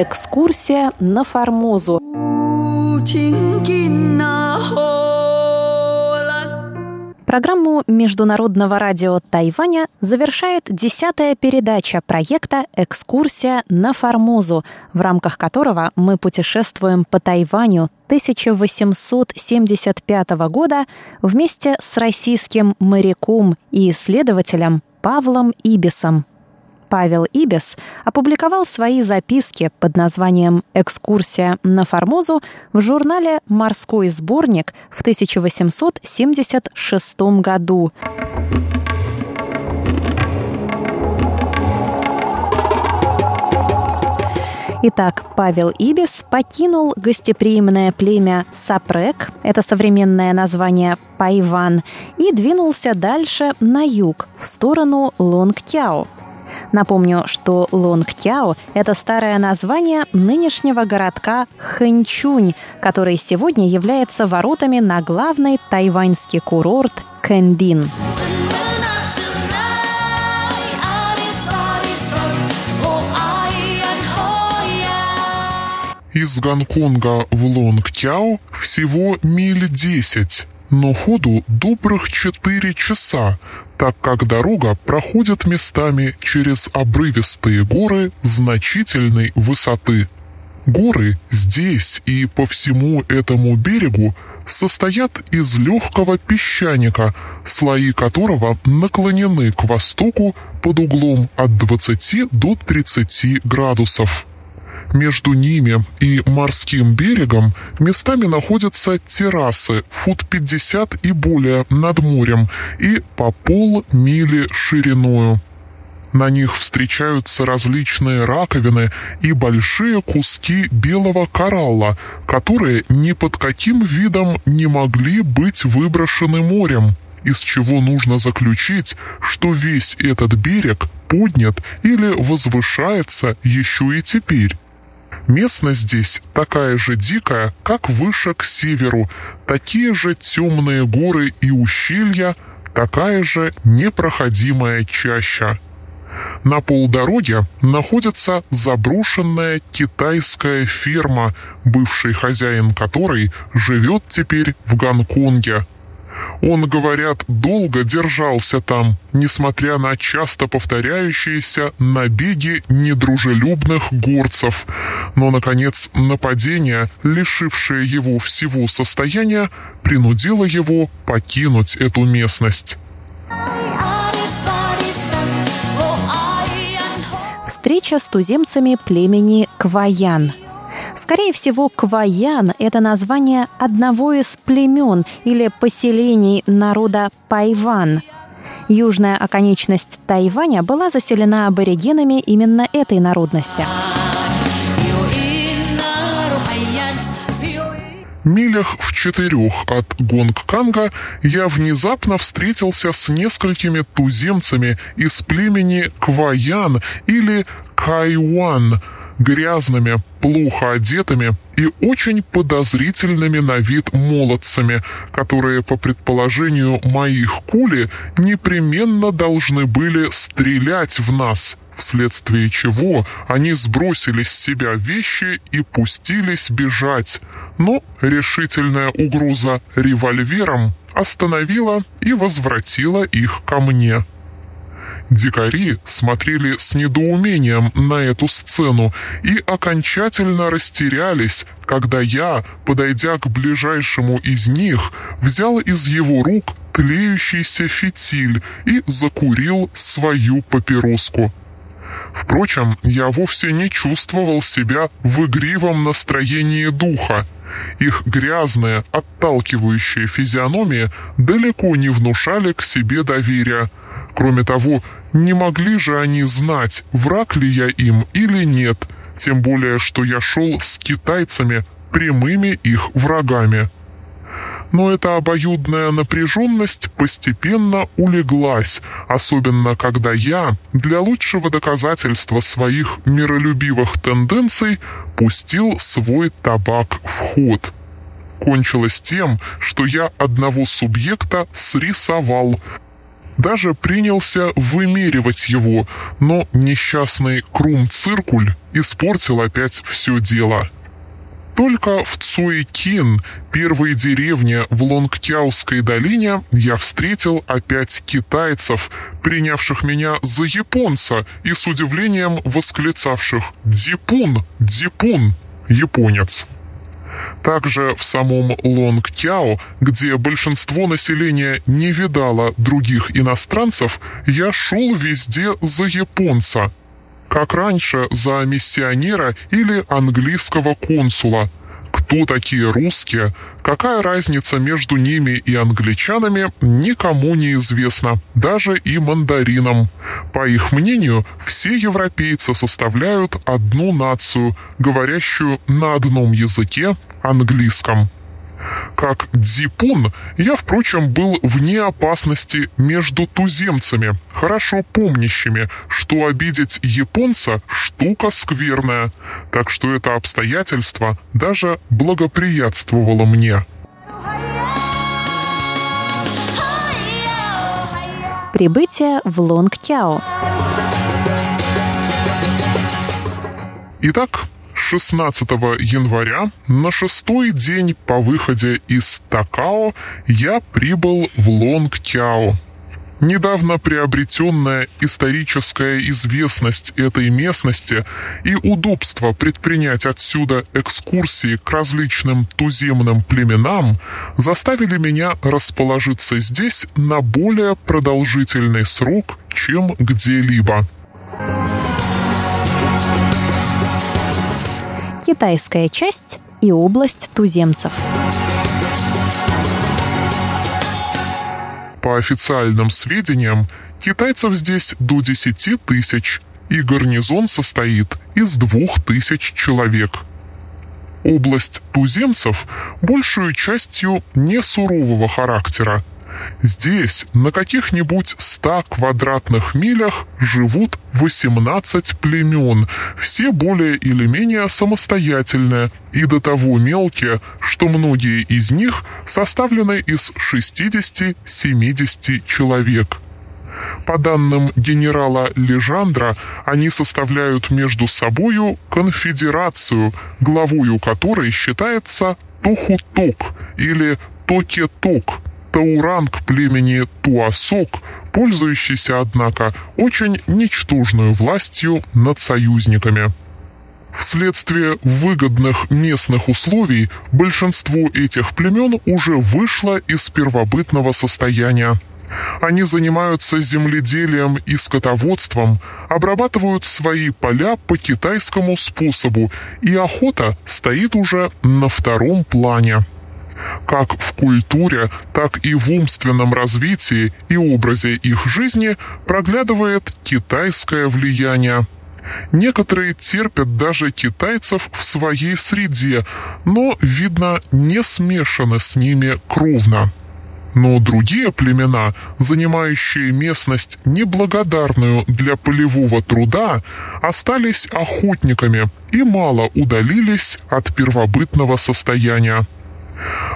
экскурсия на Формозу. Программу Международного радио Тайваня завершает десятая передача проекта «Экскурсия на Формозу», в рамках которого мы путешествуем по Тайваню 1875 года вместе с российским моряком и исследователем Павлом Ибисом. Павел Ибис опубликовал свои записки под названием «Экскурсия на Формозу» в журнале «Морской сборник» в 1876 году. Итак, Павел Ибис покинул гостеприимное племя Сапрек, это современное название Пайван, и двинулся дальше на юг, в сторону Лонгтяо. Напомню, что Лонгтяо – это старое название нынешнего городка Хэнчунь, который сегодня является воротами на главный тайваньский курорт Кэндин. Из Гонконга в Лонгтяо всего миль десять но ходу добрых четыре часа, так как дорога проходит местами через обрывистые горы значительной высоты. Горы здесь и по всему этому берегу состоят из легкого песчаника, слои которого наклонены к востоку под углом от 20 до 30 градусов. Между ними и морским берегом местами находятся террасы фут 50 и более над морем и по полмили шириною. На них встречаются различные раковины и большие куски белого коралла, которые ни под каким видом не могли быть выброшены морем, из чего нужно заключить, что весь этот берег поднят или возвышается еще и теперь. Местность здесь такая же дикая, как выше к северу, такие же темные горы и ущелья, такая же непроходимая чаща. На полдороге находится заброшенная китайская ферма, бывший хозяин которой живет теперь в Гонконге – он, говорят, долго держался там, несмотря на часто повторяющиеся набеги недружелюбных горцев. Но, наконец, нападение, лишившее его всего состояния, принудило его покинуть эту местность. Встреча с туземцами племени Кваян – Скорее всего, Кваян – это название одного из племен или поселений народа Пайван. Южная оконечность Тайваня была заселена аборигенами именно этой народности. Милях в четырех от Гонгканга я внезапно встретился с несколькими туземцами из племени Кваян или Кайуан – грязными, плохо одетыми и очень подозрительными на вид молодцами, которые, по предположению моих кули, непременно должны были стрелять в нас, вследствие чего они сбросили с себя вещи и пустились бежать. Но решительная угроза револьвером остановила и возвратила их ко мне. Дикари смотрели с недоумением на эту сцену и окончательно растерялись, когда я, подойдя к ближайшему из них, взял из его рук тлеющийся фитиль и закурил свою папироску. Впрочем, я вовсе не чувствовал себя в игривом настроении духа. Их грязные, отталкивающие физиономии далеко не внушали к себе доверия. Кроме того, не могли же они знать, враг ли я им или нет, тем более, что я шел с китайцами, прямыми их врагами. Но эта обоюдная напряженность постепенно улеглась, особенно когда я, для лучшего доказательства своих миролюбивых тенденций, пустил свой табак в ход. Кончилось тем, что я одного субъекта срисовал, Даже принялся вымеривать его, но несчастный Крум-циркуль испортил опять все дело. Только в Цуэкин, первой деревне в Лонгтяуской долине, я встретил опять китайцев, принявших меня за японца и с удивлением восклицавших «Дипун! Дипун! Японец!» Также в самом Лонгтяо, где большинство населения не видало других иностранцев, я шел везде за японца, как раньше за миссионера или английского консула. Кто такие русские, какая разница между ними и англичанами, никому не известно, даже и мандаринам. По их мнению, все европейцы составляют одну нацию, говорящую на одном языке, английском. Как Дзипун, я, впрочем, был вне опасности между туземцами, хорошо помнящими, что обидеть японца – штука скверная, так что это обстоятельство даже благоприятствовало мне. Прибытие в Лонгтяо. Итак, 16 января, на шестой день по выходе из Такао, я прибыл в Лонгтяо. Недавно приобретенная историческая известность этой местности и удобство предпринять отсюда экскурсии к различным туземным племенам заставили меня расположиться здесь на более продолжительный срок, чем где-либо. Китайская часть и область туземцев. По официальным сведениям, китайцев здесь до 10 тысяч, и гарнизон состоит из двух тысяч человек. Область туземцев большую частью не сурового характера – Здесь на каких-нибудь 100 квадратных милях живут 18 племен, все более или менее самостоятельные и до того мелкие, что многие из них составлены из 60-70 человек. По данным генерала Лежандра, они составляют между собою конфедерацию, главою которой считается Тухуток или Токеток, Тауранг племени Туасок, пользующийся, однако, очень ничтожную властью над союзниками. Вследствие выгодных местных условий большинство этих племен уже вышло из первобытного состояния. Они занимаются земледелием и скотоводством, обрабатывают свои поля по китайскому способу, и охота стоит уже на втором плане. Как в культуре, так и в умственном развитии и образе их жизни проглядывает китайское влияние. Некоторые терпят даже китайцев в своей среде, но, видно, не смешаны с ними кровно. Но другие племена, занимающие местность неблагодарную для полевого труда, остались охотниками и мало удалились от первобытного состояния.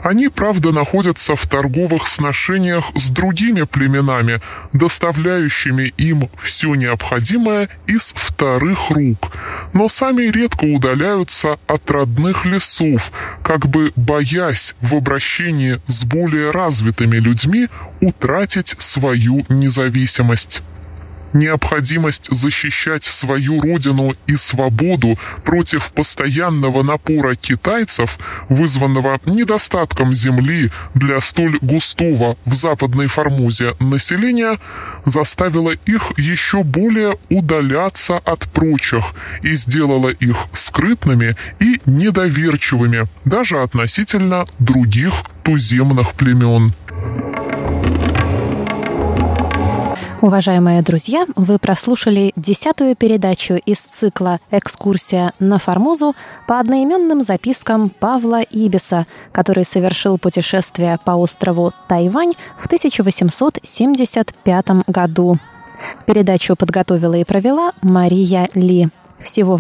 Они, правда, находятся в торговых сношениях с другими племенами, доставляющими им все необходимое из вторых рук, но сами редко удаляются от родных лесов, как бы боясь в обращении с более развитыми людьми утратить свою независимость необходимость защищать свою родину и свободу против постоянного напора китайцев, вызванного недостатком земли для столь густого в Западной Формозе населения, заставила их еще более удаляться от прочих и сделала их скрытными и недоверчивыми даже относительно других туземных племен. Уважаемые друзья, вы прослушали десятую передачу из цикла «Экскурсия на Формозу» по одноименным запискам Павла Ибиса, который совершил путешествие по острову Тайвань в 1875 году. Передачу подготовила и провела Мария Ли. Всего